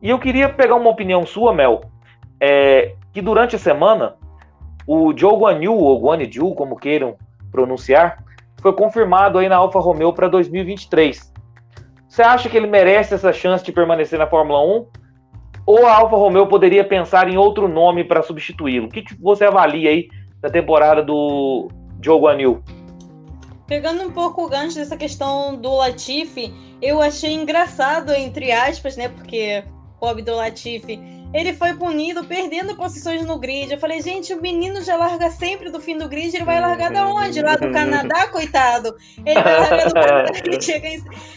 E eu queria pegar uma opinião sua, Mel, é, que durante a semana o Joe Guanyu, ou Guanyu, como queiram pronunciar, foi confirmado aí na Alfa Romeo para 2023. Você acha que ele merece essa chance de permanecer na Fórmula 1? Ou a Alfa Romeo poderia pensar em outro nome para substituí-lo? O que, que, você avalia aí da temporada do Joe Guanyu? Pegando um pouco o gancho dessa questão do Latifi, eu achei engraçado, entre aspas, né? Porque pobre do Latifi, ele foi punido perdendo posições no grid. Eu falei, gente, o menino já larga sempre do fim do grid, ele vai largar da onde? Lá do Canadá, coitado? Ele vai largar do Canadá, ele chega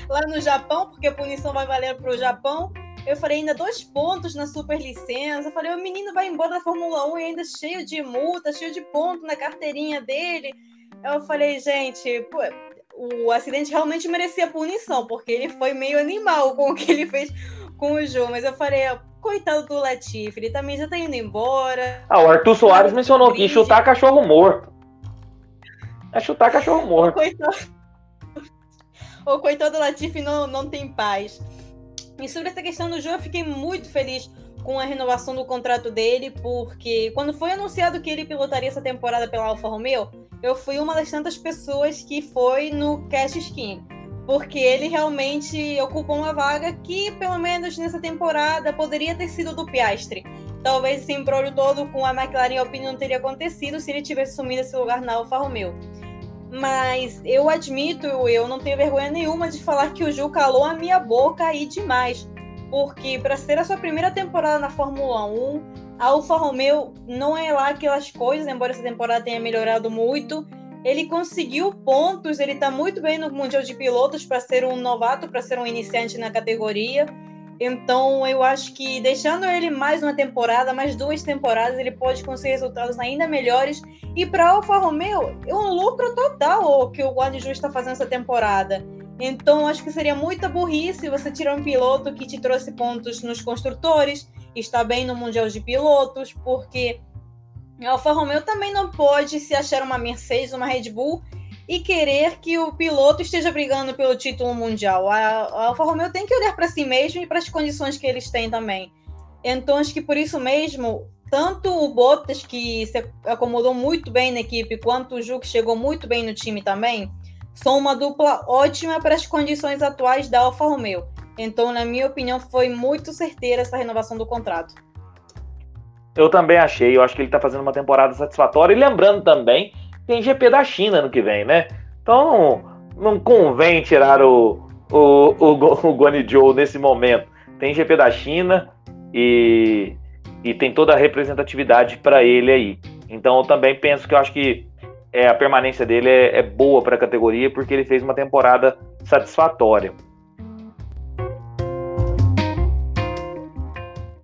lá no Japão, porque a punição vai valer para o Japão. Eu falei, ainda dois pontos na super licença. Eu falei, o menino vai embora da Fórmula 1 e ainda cheio de multa, cheio de ponto na carteirinha dele. Eu falei, gente, pô, o acidente realmente merecia punição, porque ele foi meio animal com o que ele fez com o João. Mas eu falei, coitado do Latifi, ele também já tá indo embora. Ah, o Arthur Soares mencionou aqui, chutar cachorro morto. É chutar cachorro morto. O coitado, o coitado do Latifi não, não tem paz. E sobre essa questão do João, eu fiquei muito feliz com a renovação do contrato dele, porque quando foi anunciado que ele pilotaria essa temporada pela Alfa Romeo, eu fui uma das tantas pessoas que foi no Cash Skin, porque ele realmente ocupou uma vaga que, pelo menos nessa temporada, poderia ter sido do Piastre. Talvez esse embrulho todo com a McLaren Alpine não teria acontecido se ele tivesse assumido esse lugar na Alfa Romeo. Mas eu admito, eu não tenho vergonha nenhuma de falar que o Ju calou a minha boca aí demais. Porque para ser a sua primeira temporada na Fórmula 1, a Alfa Romeo não é lá aquelas coisas, embora essa temporada tenha melhorado muito. Ele conseguiu pontos, ele está muito bem no Mundial de Pilotos para ser um novato, para ser um iniciante na categoria. Então, eu acho que deixando ele mais uma temporada, mais duas temporadas, ele pode conseguir resultados ainda melhores. E para Alfa Romeo, é um lucro total o que o Guanaju está fazendo essa temporada. Então, acho que seria muita burrice você tirar um piloto que te trouxe pontos nos construtores, está bem no Mundial de Pilotos, porque a Alfa Romeo também não pode se achar uma Mercedes, uma Red Bull e querer que o piloto esteja brigando pelo título mundial. A, a Alfa Romeo tem que olhar para si mesmo e para as condições que eles têm também. Então, acho que por isso mesmo, tanto o Bottas, que se acomodou muito bem na equipe, quanto o Ju, que chegou muito bem no time também, são uma dupla ótima para as condições atuais da Alfa Romeo. Então, na minha opinião, foi muito certeira essa renovação do contrato. Eu também achei, eu acho que ele está fazendo uma temporada satisfatória. E lembrando também tem GP da China no que vem, né? Então não convém tirar o, o, o, o Guani Joe nesse momento. Tem GP da China e, e tem toda a representatividade para ele aí. Então eu também penso que eu acho que é, a permanência dele é, é boa para a categoria porque ele fez uma temporada satisfatória.